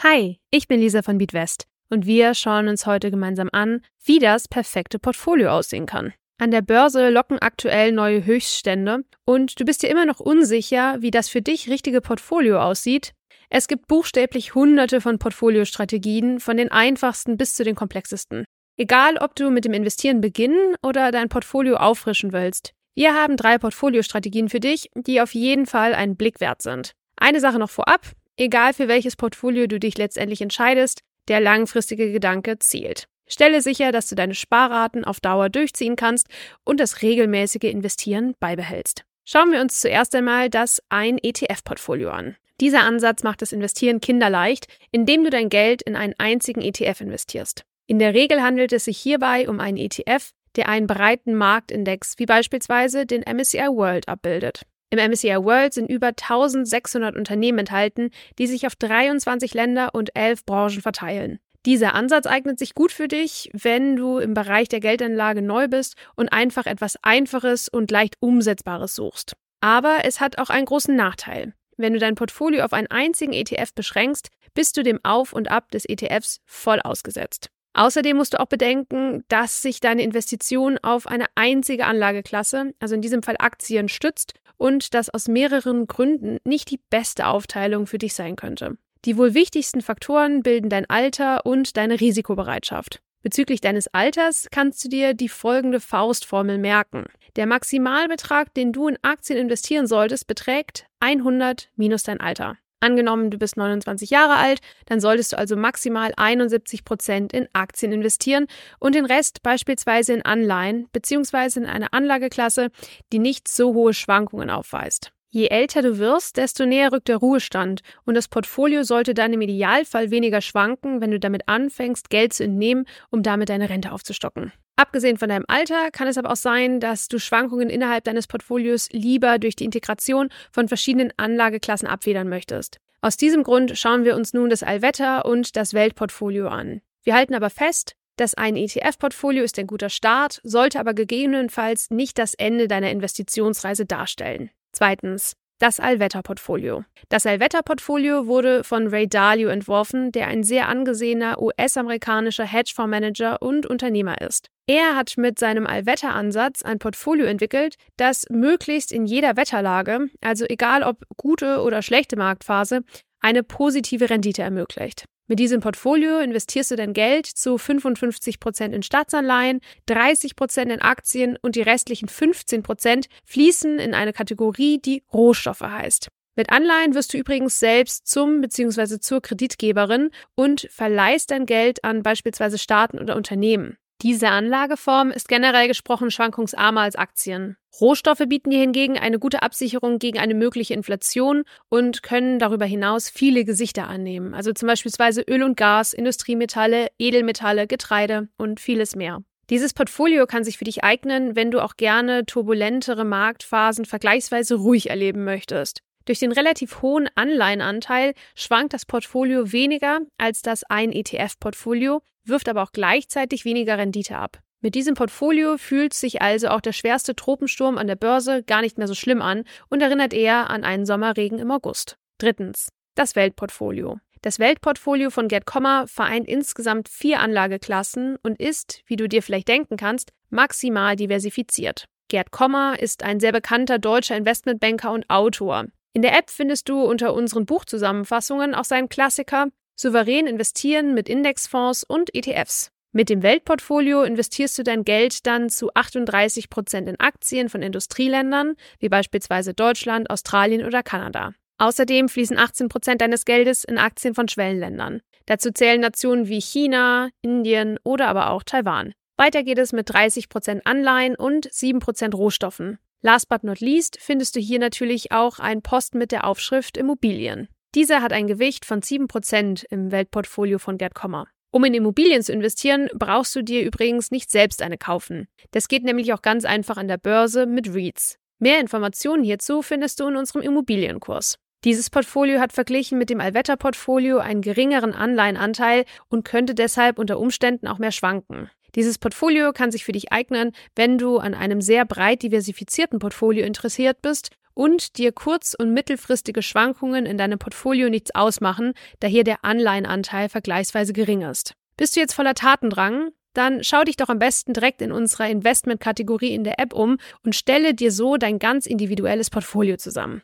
Hi, ich bin Lisa von Beatwest und wir schauen uns heute gemeinsam an, wie das perfekte Portfolio aussehen kann. An der Börse locken aktuell neue Höchststände und du bist dir immer noch unsicher, wie das für dich richtige Portfolio aussieht. Es gibt buchstäblich hunderte von Portfoliostrategien, von den einfachsten bis zu den komplexesten. Egal, ob du mit dem Investieren beginnen oder dein Portfolio auffrischen willst. Wir haben drei Portfoliostrategien für dich, die auf jeden Fall einen Blick wert sind. Eine Sache noch vorab, Egal für welches Portfolio du dich letztendlich entscheidest, der langfristige Gedanke zählt. Stelle sicher, dass du deine Sparraten auf Dauer durchziehen kannst und das regelmäßige Investieren beibehältst. Schauen wir uns zuerst einmal das ein ETF-Portfolio an. Dieser Ansatz macht das Investieren kinderleicht, indem du dein Geld in einen einzigen ETF investierst. In der Regel handelt es sich hierbei um einen ETF, der einen breiten Marktindex wie beispielsweise den MSCI World abbildet. Im MSCI World sind über 1600 Unternehmen enthalten, die sich auf 23 Länder und 11 Branchen verteilen. Dieser Ansatz eignet sich gut für dich, wenn du im Bereich der Geldanlage neu bist und einfach etwas Einfaches und leicht Umsetzbares suchst. Aber es hat auch einen großen Nachteil. Wenn du dein Portfolio auf einen einzigen ETF beschränkst, bist du dem Auf und Ab des ETFs voll ausgesetzt. Außerdem musst du auch bedenken, dass sich deine Investition auf eine einzige Anlageklasse, also in diesem Fall Aktien, stützt und das aus mehreren Gründen nicht die beste Aufteilung für dich sein könnte. Die wohl wichtigsten Faktoren bilden dein Alter und deine Risikobereitschaft. Bezüglich deines Alters kannst du dir die folgende Faustformel merken. Der Maximalbetrag, den du in Aktien investieren solltest, beträgt 100 minus dein Alter. Angenommen, du bist 29 Jahre alt, dann solltest du also maximal 71 Prozent in Aktien investieren und den Rest beispielsweise in Anleihen bzw. in eine Anlageklasse, die nicht so hohe Schwankungen aufweist. Je älter du wirst, desto näher rückt der Ruhestand und das Portfolio sollte dann im Idealfall weniger schwanken, wenn du damit anfängst, Geld zu entnehmen, um damit deine Rente aufzustocken. Abgesehen von deinem Alter kann es aber auch sein, dass du Schwankungen innerhalb deines Portfolios lieber durch die Integration von verschiedenen Anlageklassen abfedern möchtest. Aus diesem Grund schauen wir uns nun das Allwetter und das Weltportfolio an. Wir halten aber fest, dass ein ETF-Portfolio ist ein guter Start, sollte aber gegebenenfalls nicht das Ende deiner Investitionsreise darstellen. Zweitens, das Allwetterportfolio. Das Allwetterportfolio wurde von Ray Dalio entworfen, der ein sehr angesehener US-amerikanischer Hedgefondsmanager und Unternehmer ist. Er hat mit seinem Allwetteransatz ein Portfolio entwickelt, das möglichst in jeder Wetterlage, also egal ob gute oder schlechte Marktphase, eine positive Rendite ermöglicht. Mit diesem Portfolio investierst du dein Geld zu 55 Prozent in Staatsanleihen, 30 Prozent in Aktien und die restlichen 15 Prozent fließen in eine Kategorie, die Rohstoffe heißt. Mit Anleihen wirst du übrigens selbst zum bzw. zur Kreditgeberin und verleihst dein Geld an beispielsweise Staaten oder Unternehmen. Diese Anlageform ist generell gesprochen schwankungsarmer als Aktien. Rohstoffe bieten dir hingegen eine gute Absicherung gegen eine mögliche Inflation und können darüber hinaus viele Gesichter annehmen, also zum Beispiel Öl und Gas, Industriemetalle, Edelmetalle, Getreide und vieles mehr. Dieses Portfolio kann sich für dich eignen, wenn du auch gerne turbulentere Marktphasen vergleichsweise ruhig erleben möchtest. Durch den relativ hohen Anleihenanteil schwankt das Portfolio weniger als das ein ETF-Portfolio, wirft aber auch gleichzeitig weniger Rendite ab. Mit diesem Portfolio fühlt sich also auch der schwerste Tropensturm an der Börse gar nicht mehr so schlimm an und erinnert eher an einen Sommerregen im August. Drittens. Das Weltportfolio. Das Weltportfolio von Gerd Kommer vereint insgesamt vier Anlageklassen und ist, wie du dir vielleicht denken kannst, maximal diversifiziert. Gerd Kommer ist ein sehr bekannter deutscher Investmentbanker und Autor. In der App findest du unter unseren Buchzusammenfassungen auch seinen Klassiker Souverän investieren mit Indexfonds und ETFs. Mit dem Weltportfolio investierst du dein Geld dann zu 38 Prozent in Aktien von Industrieländern, wie beispielsweise Deutschland, Australien oder Kanada. Außerdem fließen 18 Prozent deines Geldes in Aktien von Schwellenländern. Dazu zählen Nationen wie China, Indien oder aber auch Taiwan. Weiter geht es mit 30 Prozent Anleihen und 7 Prozent Rohstoffen. Last but not least findest du hier natürlich auch einen Posten mit der Aufschrift Immobilien. Dieser hat ein Gewicht von 7% im Weltportfolio von Gerd Kommer. Um in Immobilien zu investieren, brauchst du dir übrigens nicht selbst eine kaufen. Das geht nämlich auch ganz einfach an der Börse mit REITs. Mehr Informationen hierzu findest du in unserem Immobilienkurs. Dieses Portfolio hat verglichen mit dem Allwetter-Portfolio einen geringeren Anleihenanteil und könnte deshalb unter Umständen auch mehr schwanken. Dieses Portfolio kann sich für dich eignen, wenn du an einem sehr breit diversifizierten Portfolio interessiert bist und dir kurz- und mittelfristige Schwankungen in deinem Portfolio nichts ausmachen, da hier der Anleihenanteil vergleichsweise gering ist. Bist du jetzt voller Tatendrang? Dann schau dich doch am besten direkt in unserer Investment-Kategorie in der App um und stelle dir so dein ganz individuelles Portfolio zusammen.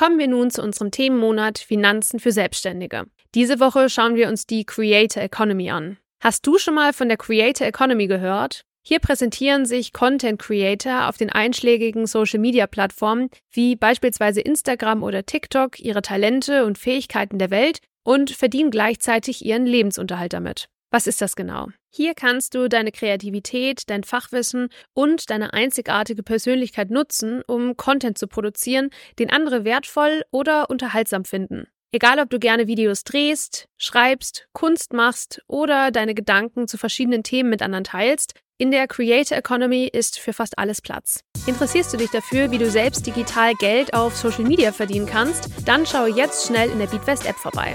Kommen wir nun zu unserem Themenmonat Finanzen für Selbstständige. Diese Woche schauen wir uns die Creator Economy an. Hast du schon mal von der Creator Economy gehört? Hier präsentieren sich Content Creator auf den einschlägigen Social-Media-Plattformen wie beispielsweise Instagram oder TikTok ihre Talente und Fähigkeiten der Welt und verdienen gleichzeitig ihren Lebensunterhalt damit. Was ist das genau? Hier kannst du deine Kreativität, dein Fachwissen und deine einzigartige Persönlichkeit nutzen, um Content zu produzieren, den andere wertvoll oder unterhaltsam finden. Egal, ob du gerne Videos drehst, schreibst, Kunst machst oder deine Gedanken zu verschiedenen Themen mit anderen teilst, in der Creator Economy ist für fast alles Platz. Interessierst du dich dafür, wie du selbst digital Geld auf Social Media verdienen kannst? Dann schau jetzt schnell in der Beatwest App vorbei.